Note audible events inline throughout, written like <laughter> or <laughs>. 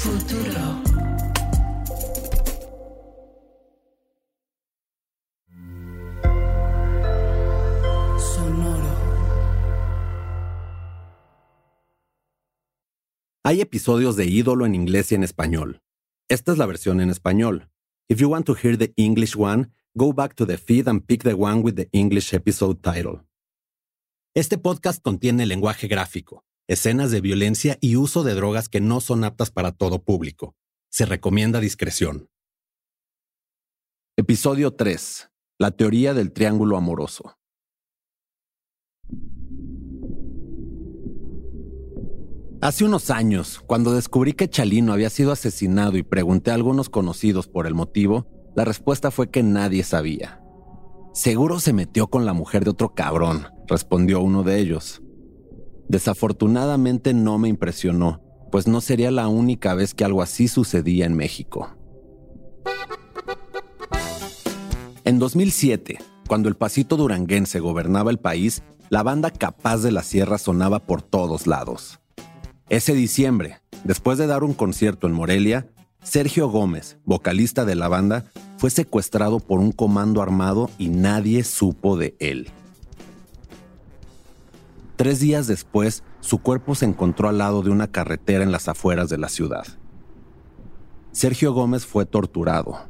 Futuro. Hay episodios de Ídolo en inglés y en español. Esta es la versión en español. If you want to hear the English one, go back to the feed and pick the one with the English episode title. Este podcast contiene lenguaje gráfico, escenas de violencia y uso de drogas que no son aptas para todo público. Se recomienda discreción. Episodio 3. La teoría del triángulo amoroso. Hace unos años, cuando descubrí que Chalino había sido asesinado y pregunté a algunos conocidos por el motivo, la respuesta fue que nadie sabía. Seguro se metió con la mujer de otro cabrón, respondió uno de ellos. Desafortunadamente no me impresionó, pues no sería la única vez que algo así sucedía en México. En 2007, cuando el pasito duranguense gobernaba el país, la banda Capaz de la Sierra sonaba por todos lados. Ese diciembre, después de dar un concierto en Morelia, Sergio Gómez, vocalista de la banda, fue secuestrado por un comando armado y nadie supo de él. Tres días después, su cuerpo se encontró al lado de una carretera en las afueras de la ciudad. Sergio Gómez fue torturado.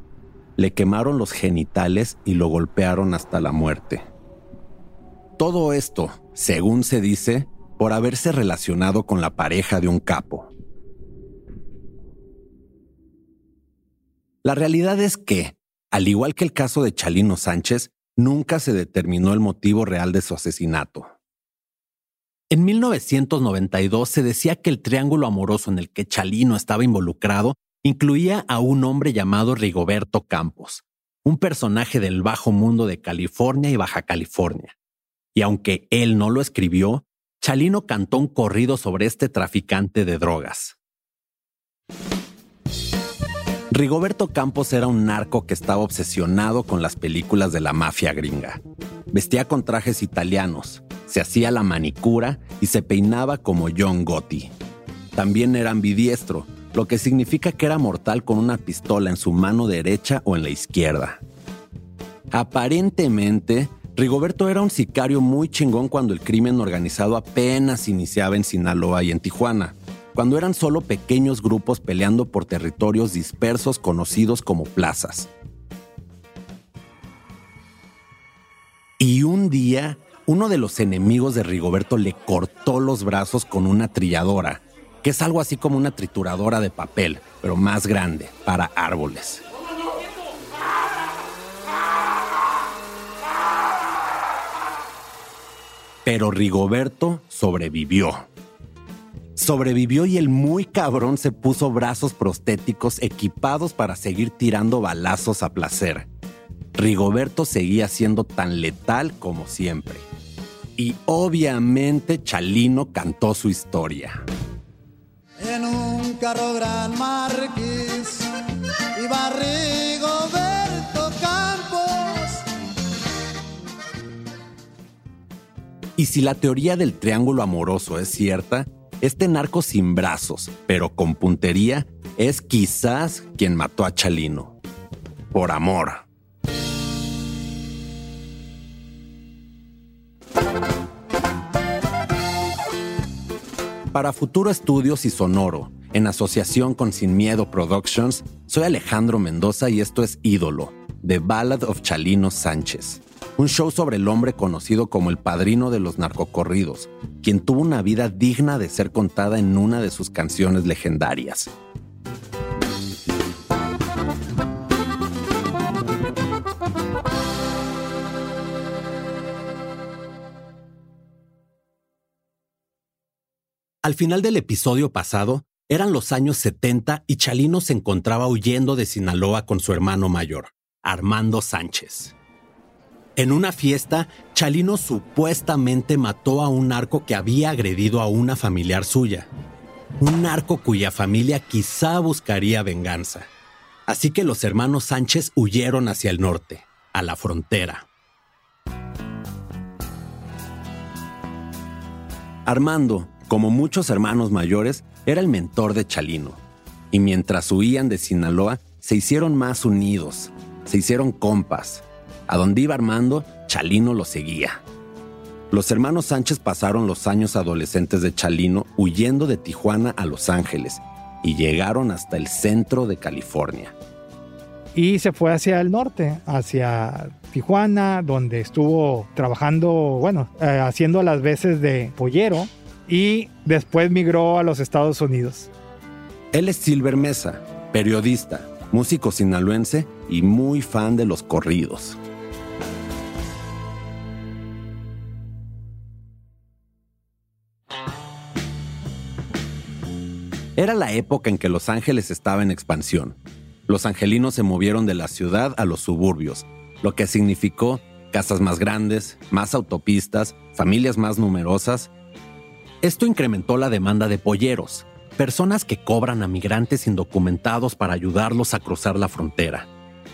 Le quemaron los genitales y lo golpearon hasta la muerte. Todo esto, según se dice, por haberse relacionado con la pareja de un capo. La realidad es que, al igual que el caso de Chalino Sánchez, nunca se determinó el motivo real de su asesinato. En 1992 se decía que el triángulo amoroso en el que Chalino estaba involucrado incluía a un hombre llamado Rigoberto Campos, un personaje del bajo mundo de California y Baja California. Y aunque él no lo escribió, Chalino cantó un corrido sobre este traficante de drogas. Rigoberto Campos era un narco que estaba obsesionado con las películas de la mafia gringa. Vestía con trajes italianos, se hacía la manicura y se peinaba como John Gotti. También era ambidiestro, lo que significa que era mortal con una pistola en su mano derecha o en la izquierda. Aparentemente, Rigoberto era un sicario muy chingón cuando el crimen organizado apenas iniciaba en Sinaloa y en Tijuana cuando eran solo pequeños grupos peleando por territorios dispersos conocidos como plazas. Y un día, uno de los enemigos de Rigoberto le cortó los brazos con una trilladora, que es algo así como una trituradora de papel, pero más grande, para árboles. Pero Rigoberto sobrevivió. Sobrevivió y el muy cabrón se puso brazos prostéticos equipados para seguir tirando balazos a placer. Rigoberto seguía siendo tan letal como siempre. Y obviamente Chalino cantó su historia. En un carro gran marquis iba Rigoberto Campos. Y si la teoría del triángulo amoroso es cierta, este narco sin brazos, pero con puntería, es quizás quien mató a Chalino. Por amor. Para Futuro Estudios y Sonoro, en asociación con Sin Miedo Productions, soy Alejandro Mendoza y esto es Ídolo, The Ballad of Chalino Sánchez un show sobre el hombre conocido como el padrino de los narcocorridos, quien tuvo una vida digna de ser contada en una de sus canciones legendarias. Al final del episodio pasado, eran los años 70 y Chalino se encontraba huyendo de Sinaloa con su hermano mayor, Armando Sánchez. En una fiesta, Chalino supuestamente mató a un narco que había agredido a una familiar suya. Un narco cuya familia quizá buscaría venganza. Así que los hermanos Sánchez huyeron hacia el norte, a la frontera. Armando, como muchos hermanos mayores, era el mentor de Chalino. Y mientras huían de Sinaloa, se hicieron más unidos, se hicieron compas. A donde iba Armando, Chalino lo seguía. Los hermanos Sánchez pasaron los años adolescentes de Chalino huyendo de Tijuana a Los Ángeles y llegaron hasta el centro de California. Y se fue hacia el norte, hacia Tijuana, donde estuvo trabajando, bueno, eh, haciendo las veces de pollero y después migró a los Estados Unidos. Él es Silver Mesa, periodista, músico sinaloense y muy fan de los corridos. Era la época en que Los Ángeles estaba en expansión. Los angelinos se movieron de la ciudad a los suburbios, lo que significó casas más grandes, más autopistas, familias más numerosas. Esto incrementó la demanda de polleros, personas que cobran a migrantes indocumentados para ayudarlos a cruzar la frontera.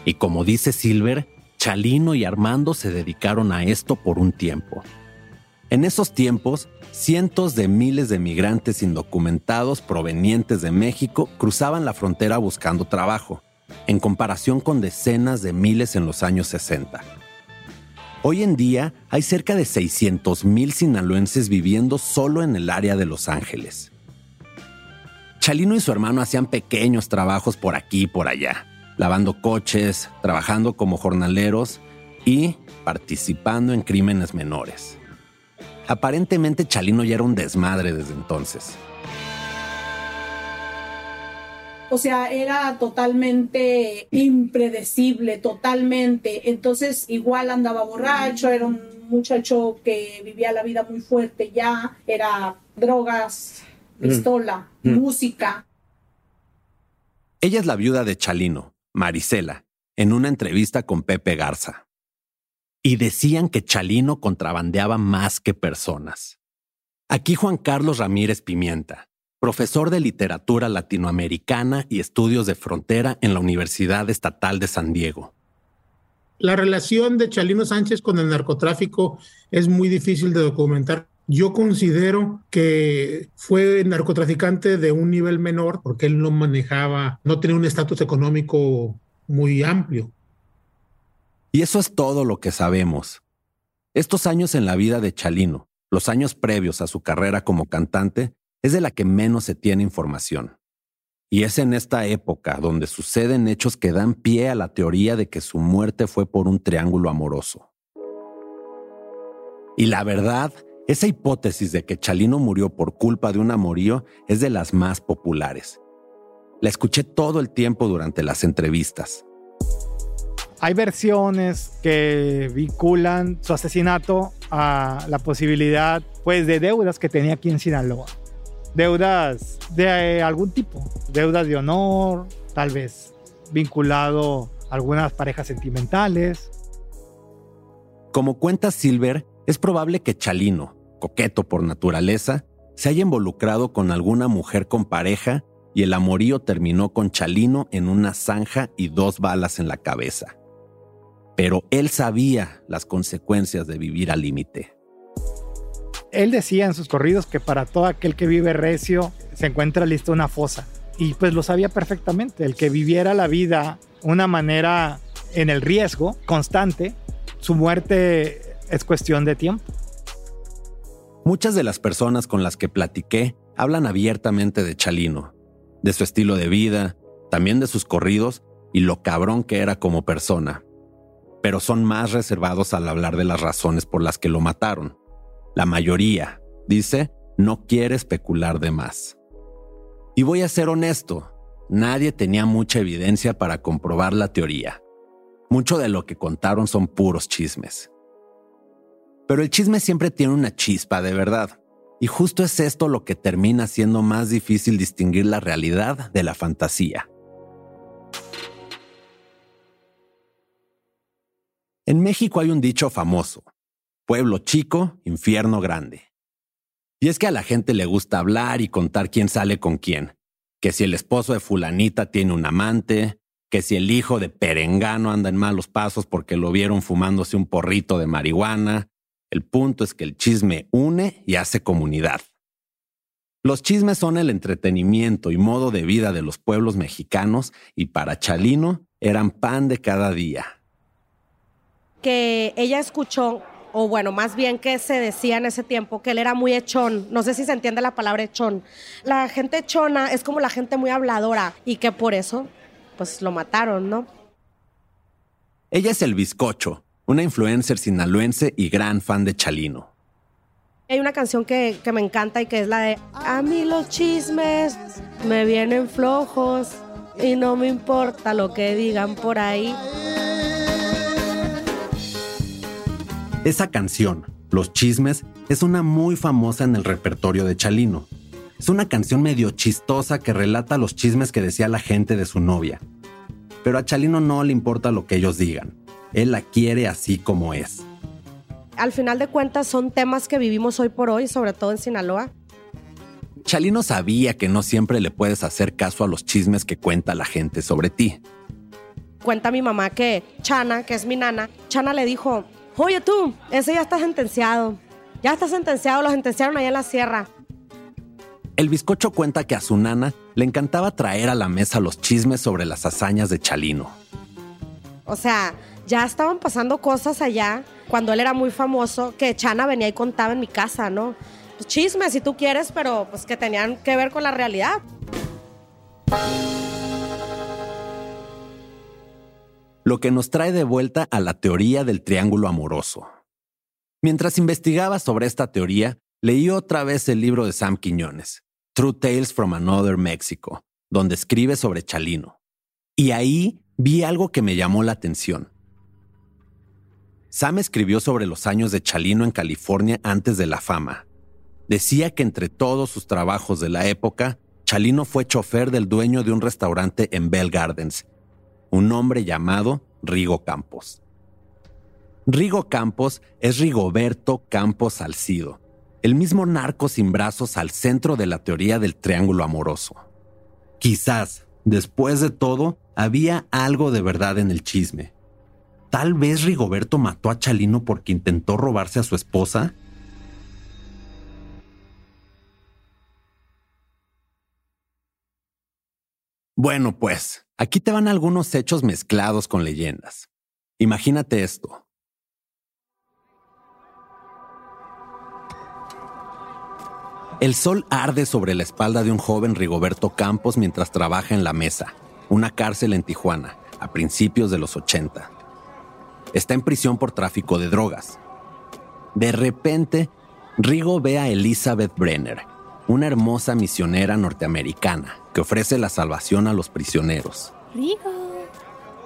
Y como dice Silver, Chalino y Armando se dedicaron a esto por un tiempo. En esos tiempos, cientos de miles de migrantes indocumentados provenientes de México cruzaban la frontera buscando trabajo, en comparación con decenas de miles en los años 60. Hoy en día hay cerca de 600.000 sinaloenses viviendo solo en el área de Los Ángeles. Chalino y su hermano hacían pequeños trabajos por aquí y por allá, lavando coches, trabajando como jornaleros y participando en crímenes menores. Aparentemente Chalino ya era un desmadre desde entonces. O sea, era totalmente impredecible, totalmente. Entonces, igual andaba borracho, era un muchacho que vivía la vida muy fuerte ya, era drogas, mm. pistola, mm. música. Ella es la viuda de Chalino, Marisela, en una entrevista con Pepe Garza y decían que Chalino contrabandeaba más que personas. Aquí Juan Carlos Ramírez Pimienta, profesor de literatura latinoamericana y estudios de frontera en la Universidad Estatal de San Diego. La relación de Chalino Sánchez con el narcotráfico es muy difícil de documentar. Yo considero que fue narcotraficante de un nivel menor porque él no manejaba, no tenía un estatus económico muy amplio. Y eso es todo lo que sabemos. Estos años en la vida de Chalino, los años previos a su carrera como cantante, es de la que menos se tiene información. Y es en esta época donde suceden hechos que dan pie a la teoría de que su muerte fue por un triángulo amoroso. Y la verdad, esa hipótesis de que Chalino murió por culpa de un amorío es de las más populares. La escuché todo el tiempo durante las entrevistas. Hay versiones que vinculan su asesinato a la posibilidad pues, de deudas que tenía aquí en Sinaloa. Deudas de algún tipo, deudas de honor, tal vez vinculado a algunas parejas sentimentales. Como cuenta Silver, es probable que Chalino, coqueto por naturaleza, se haya involucrado con alguna mujer con pareja y el amorío terminó con Chalino en una zanja y dos balas en la cabeza pero él sabía las consecuencias de vivir al límite. Él decía en sus corridos que para todo aquel que vive recio se encuentra lista una fosa. Y pues lo sabía perfectamente. El que viviera la vida una manera en el riesgo constante, su muerte es cuestión de tiempo. Muchas de las personas con las que platiqué hablan abiertamente de Chalino, de su estilo de vida, también de sus corridos y lo cabrón que era como persona pero son más reservados al hablar de las razones por las que lo mataron. La mayoría, dice, no quiere especular de más. Y voy a ser honesto, nadie tenía mucha evidencia para comprobar la teoría. Mucho de lo que contaron son puros chismes. Pero el chisme siempre tiene una chispa de verdad, y justo es esto lo que termina siendo más difícil distinguir la realidad de la fantasía. México hay un dicho famoso, pueblo chico, infierno grande. Y es que a la gente le gusta hablar y contar quién sale con quién, que si el esposo de fulanita tiene un amante, que si el hijo de Perengano anda en malos pasos porque lo vieron fumándose un porrito de marihuana. El punto es que el chisme une y hace comunidad. Los chismes son el entretenimiento y modo de vida de los pueblos mexicanos y para Chalino eran pan de cada día. Que ella escuchó, o bueno, más bien que se decía en ese tiempo, que él era muy echón. No sé si se entiende la palabra echón. La gente echona es como la gente muy habladora y que por eso, pues lo mataron, ¿no? Ella es el bizcocho, una influencer sinaloense y gran fan de Chalino. Hay una canción que, que, me encanta y que es la de A mí los chismes me vienen flojos y no me importa lo que digan por ahí. Esa canción, Los chismes, es una muy famosa en el repertorio de Chalino. Es una canción medio chistosa que relata los chismes que decía la gente de su novia. Pero a Chalino no le importa lo que ellos digan. Él la quiere así como es al final de cuentas son temas que vivimos hoy por hoy, sobre todo en Sinaloa. Chalino sabía que no siempre le puedes hacer caso a los chismes que cuenta la gente sobre ti. Cuenta mi mamá que Chana, que es mi nana, Chana le dijo, oye tú, ese ya está sentenciado. Ya está sentenciado, lo sentenciaron allá en la sierra. El bizcocho cuenta que a su nana le encantaba traer a la mesa los chismes sobre las hazañas de Chalino. O sea, ya estaban pasando cosas allá cuando él era muy famoso, que Chana venía y contaba en mi casa, ¿no? Pues chismes si tú quieres, pero pues que tenían que ver con la realidad. Lo que nos trae de vuelta a la teoría del triángulo amoroso. Mientras investigaba sobre esta teoría, leí otra vez el libro de Sam Quiñones, True Tales from Another Mexico, donde escribe sobre Chalino. Y ahí vi algo que me llamó la atención. Sam escribió sobre los años de Chalino en California antes de la fama. Decía que entre todos sus trabajos de la época, Chalino fue chofer del dueño de un restaurante en Bell Gardens, un hombre llamado Rigo Campos. Rigo Campos es Rigoberto Campos Salcido, el mismo narco sin brazos al centro de la teoría del triángulo amoroso. Quizás, después de todo, había algo de verdad en el chisme, Tal vez Rigoberto mató a Chalino porque intentó robarse a su esposa. Bueno, pues, aquí te van algunos hechos mezclados con leyendas. Imagínate esto. El sol arde sobre la espalda de un joven Rigoberto Campos mientras trabaja en la mesa, una cárcel en Tijuana, a principios de los 80 está en prisión por tráfico de drogas. De repente, Rigo ve a Elizabeth Brenner, una hermosa misionera norteamericana que ofrece la salvación a los prisioneros. Rigo.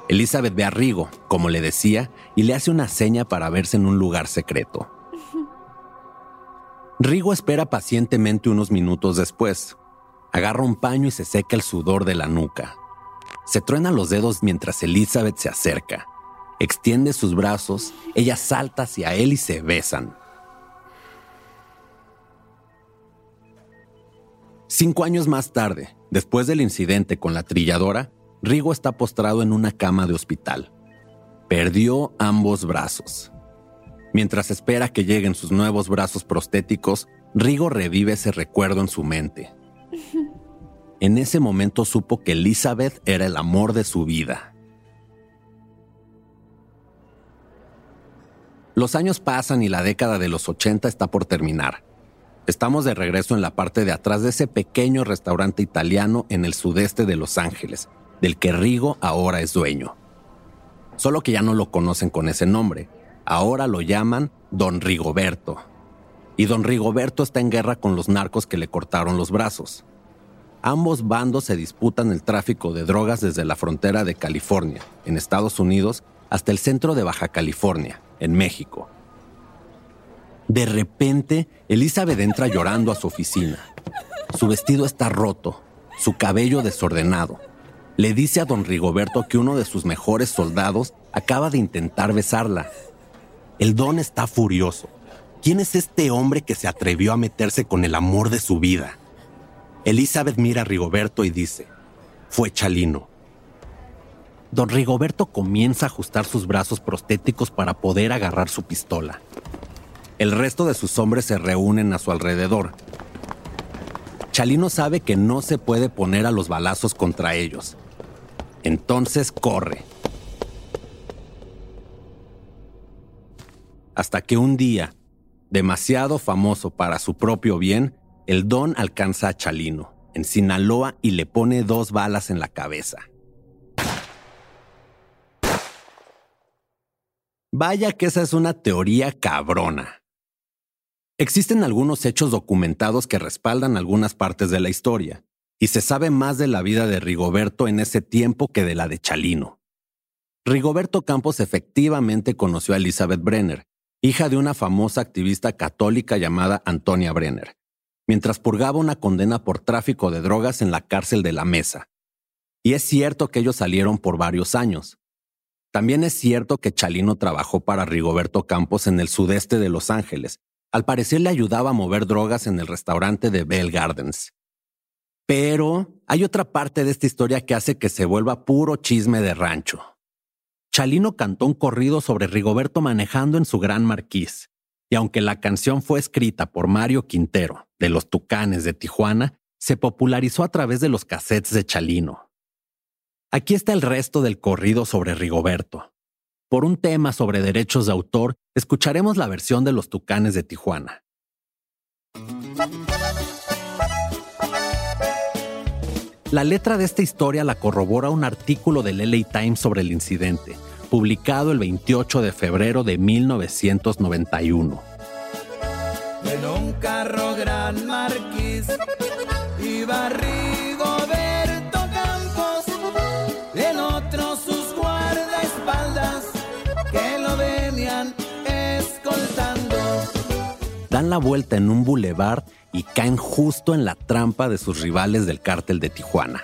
Elizabeth ve a Rigo, como le decía, y le hace una seña para verse en un lugar secreto. <laughs> Rigo espera pacientemente unos minutos después. Agarra un paño y se seca el sudor de la nuca. Se truena los dedos mientras Elizabeth se acerca extiende sus brazos, ella salta hacia él y se besan. Cinco años más tarde, después del incidente con la trilladora, Rigo está postrado en una cama de hospital. Perdió ambos brazos. Mientras espera que lleguen sus nuevos brazos prostéticos, Rigo revive ese recuerdo en su mente. <laughs> En ese momento supo que Elizabeth era el amor de su vida. Los años pasan y la década de los 80 está por terminar. Estamos de regreso en la parte de atrás de ese pequeño restaurante italiano en el sudeste de Los Ángeles, del que Rigo ahora es dueño. Solo que ya no lo conocen con ese nombre. Ahora lo llaman Don Rigoberto. Y Don Rigoberto está en guerra con los narcos que le cortaron los brazos. Ambos bandos se disputan el tráfico de drogas desde la frontera de California, en Estados Unidos, hasta el centro de Baja California, en México. De repente, Elizabeth entra llorando a su oficina. Su vestido está roto, su cabello desordenado. Le dice a don Rigoberto que uno de sus mejores soldados acaba de intentar besarla. El don está furioso. ¿Quién es este hombre que se atrevió a meterse con el amor de su vida? Elizabeth mira a Rigoberto y dice, fue Chalino. Don Rigoberto comienza a ajustar sus brazos prostéticos para poder agarrar su pistola. El resto de sus hombres se reúnen a su alrededor. Chalino sabe que no se puede poner a los balazos contra ellos. Entonces corre. Hasta que un día, demasiado famoso para su propio bien, el don alcanza a Chalino, en Sinaloa, y le pone dos balas en la cabeza. Vaya que esa es una teoría cabrona. Existen algunos hechos documentados que respaldan algunas partes de la historia, y se sabe más de la vida de Rigoberto en ese tiempo que de la de Chalino. Rigoberto Campos efectivamente conoció a Elizabeth Brenner, hija de una famosa activista católica llamada Antonia Brenner, mientras purgaba una condena por tráfico de drogas en la cárcel de la Mesa. Y es cierto que ellos salieron por varios años. También es cierto que Chalino trabajó para Rigoberto Campos en el sudeste de Los Ángeles. Al parecer le ayudaba a mover drogas en el restaurante de Bell Gardens. Pero hay otra parte de esta historia que hace que se vuelva puro chisme de rancho. Chalino cantó un corrido sobre Rigoberto manejando en su gran marquís, y aunque la canción fue escrita por Mario Quintero, de los Tucanes de Tijuana, se popularizó a través de los cassettes de Chalino. Aquí está el resto del corrido sobre Rigoberto. Por un tema sobre derechos de autor, escucharemos la versión de los Tucanes de Tijuana. La letra de esta historia la corrobora un artículo del LA Times sobre el incidente, publicado el 28 de febrero de 1991. En un carro gran iba Rigoberto Dan la vuelta en un bulevar y caen justo en la trampa de sus rivales del cártel de Tijuana.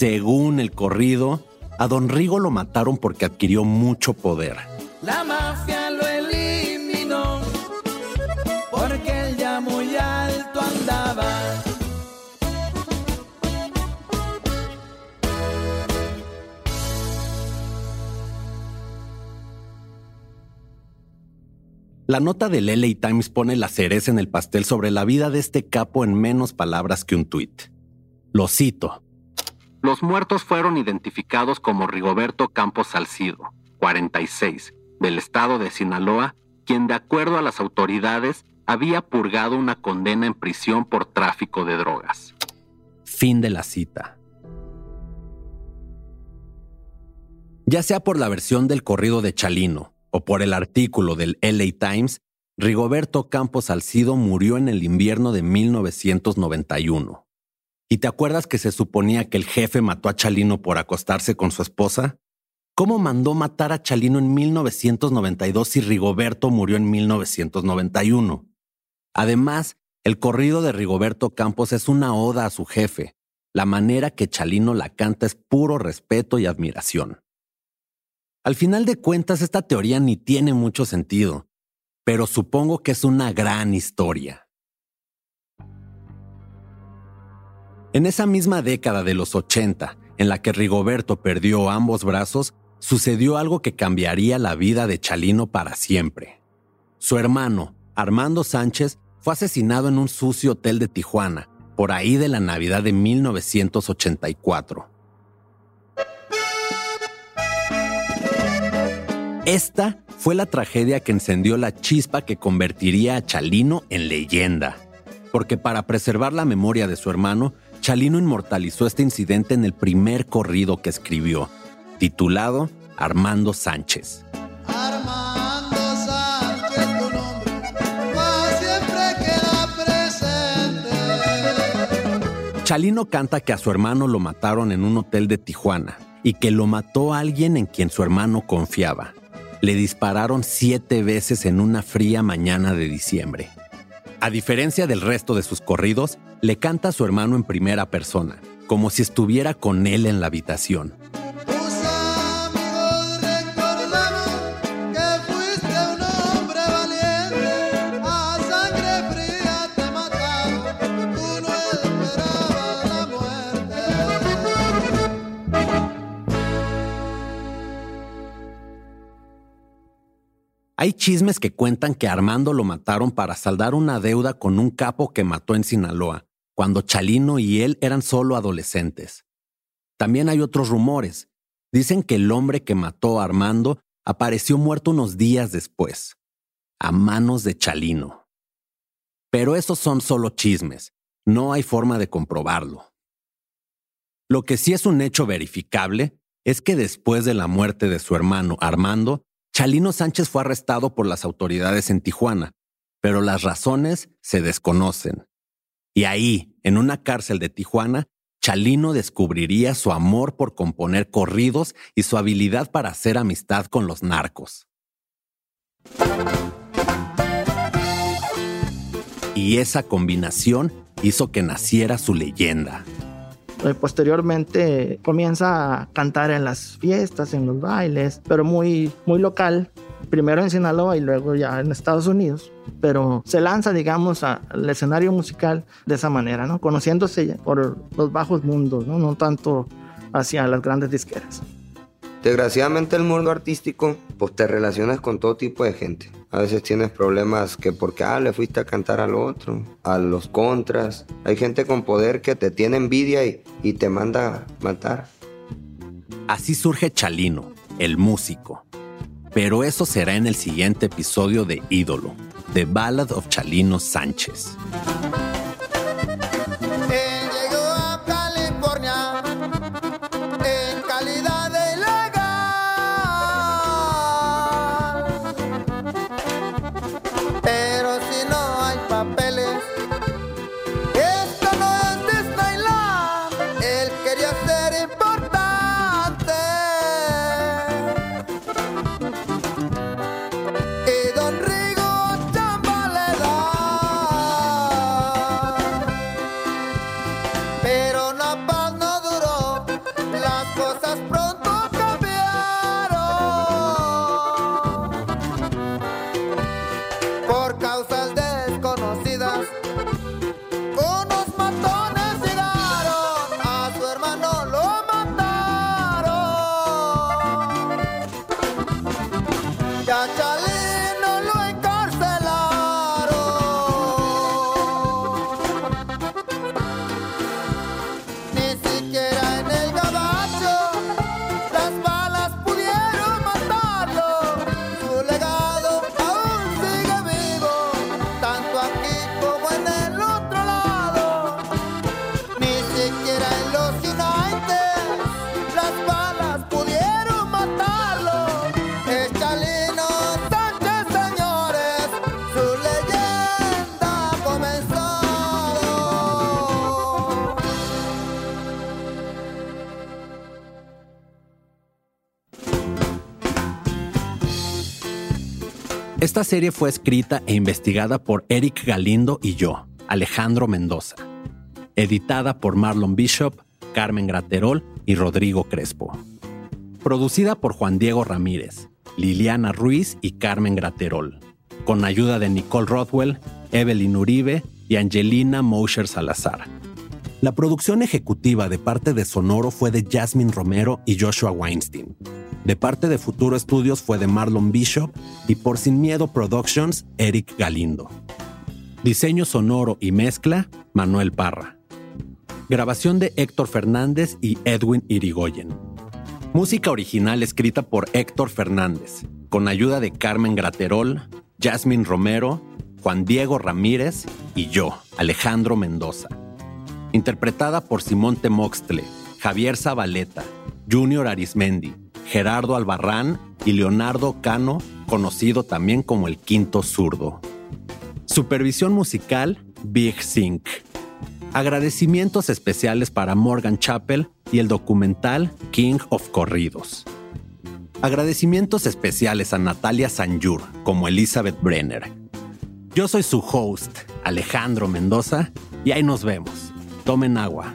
Según el corrido, a don Rigo lo mataron porque adquirió mucho poder. La mafia lo eliminó porque él ya muy alto andaba. La nota del LA Times pone la cereza en el pastel sobre la vida de este capo en menos palabras que un tuit. Lo cito. Los muertos fueron identificados como Rigoberto Campos Salcido, 46, del estado de Sinaloa, quien de acuerdo a las autoridades había purgado una condena en prisión por tráfico de drogas. Fin de la cita. Ya sea por la versión del corrido de Chalino o por el artículo del LA Times, Rigoberto Campos Salcido murió en el invierno de 1991. ¿Y te acuerdas que se suponía que el jefe mató a Chalino por acostarse con su esposa? ¿Cómo mandó matar a Chalino en 1992 si Rigoberto murió en 1991? Además, el corrido de Rigoberto Campos es una oda a su jefe. La manera que Chalino la canta es puro respeto y admiración. Al final de cuentas, esta teoría ni tiene mucho sentido, pero supongo que es una gran historia. En esa misma década de los 80, en la que Rigoberto perdió ambos brazos, sucedió algo que cambiaría la vida de Chalino para siempre. Su hermano, Armando Sánchez, fue asesinado en un sucio hotel de Tijuana, por ahí de la Navidad de 1984. Esta fue la tragedia que encendió la chispa que convertiría a Chalino en leyenda. Porque para preservar la memoria de su hermano, Chalino inmortalizó este incidente en el primer corrido que escribió, titulado Armando Sánchez. Armando Sánchez, tu nombre siempre queda presente. Chalino canta que a su hermano lo mataron en un hotel de Tijuana y que lo mató alguien en quien su hermano confiaba. le dispararon siete veces en una fría mañana de diciembre. A diferencia del resto de sus corridos, le canta a su hermano en primera persona, como si estuviera con él en la habitación. Hay chismes que cuentan que Armando lo mataron para saldar una deuda con un capo que mató en Sinaloa, cuando Chalino y él eran solo adolescentes. También hay otros rumores. Dicen que el hombre que mató a Armando apareció muerto unos días después, a manos de Chalino. Pero esos son solo chismes, no hay forma de comprobarlo. Lo que sí es un hecho verificable es que después de la muerte de su hermano Armando, Chalino Sánchez fue arrestado por las autoridades en Tijuana, pero las razones se desconocen. Y ahí, en una cárcel de Tijuana, Chalino descubriría su amor por componer corridos y su habilidad para hacer amistad con los narcos. Y esa combinación hizo que naciera su leyenda. Eh, Posteriormente comienza a cantar en las fiestas, en los bailes, pero muy, muy local. Primero en Sinaloa y luego ya en Estados Unidos. Pero se lanza, digamos, al escenario musical de esa manera, ¿no? Conociéndose por los bajos mundos, ¿no? No tanto hacia las grandes disqueras. Desgraciadamente el mundo artístico, pues te relacionas con todo tipo de gente. A veces tienes problemas que porque ah, le fuiste a cantar al otro, a los contras. Hay gente con poder que te tiene envidia y, y te manda a matar. Así surge Chalino, el músico. Pero eso será en el siguiente episodio de Ídolo, The Ballad of Chalino Sánchez. Y a Esta serie fue escrita e investigada por Eric Galindo y yo, Alejandro Mendoza. Editada por Marlon Bishop, Carmen Graterol y Rodrigo Crespo. Producida por Juan Diego Ramírez, Liliana Ruiz y Carmen Graterol. Con ayuda de Nicole Rothwell, Evelyn Uribe y Angelina Mosher Salazar. La producción ejecutiva de parte de Sonoro fue de Jasmine Romero y Joshua Weinstein. De parte de Futuro Studios fue de Marlon Bishop y por Sin Miedo Productions, Eric Galindo. Diseño sonoro y mezcla, Manuel Parra. Grabación de Héctor Fernández y Edwin Irigoyen. Música original escrita por Héctor Fernández, con ayuda de Carmen Graterol, Jasmine Romero, Juan Diego Ramírez y yo, Alejandro Mendoza. Interpretada por Simón Temoxtle, Javier Zabaleta, Junior Arismendi, Gerardo Albarrán y Leonardo Cano, conocido también como el Quinto Zurdo. Supervisión musical, Big Sync. Agradecimientos especiales para Morgan Chappell y el documental King of Corridos. Agradecimientos especiales a Natalia Sanjur como Elizabeth Brenner. Yo soy su host, Alejandro Mendoza, y ahí nos vemos. Tomen agua.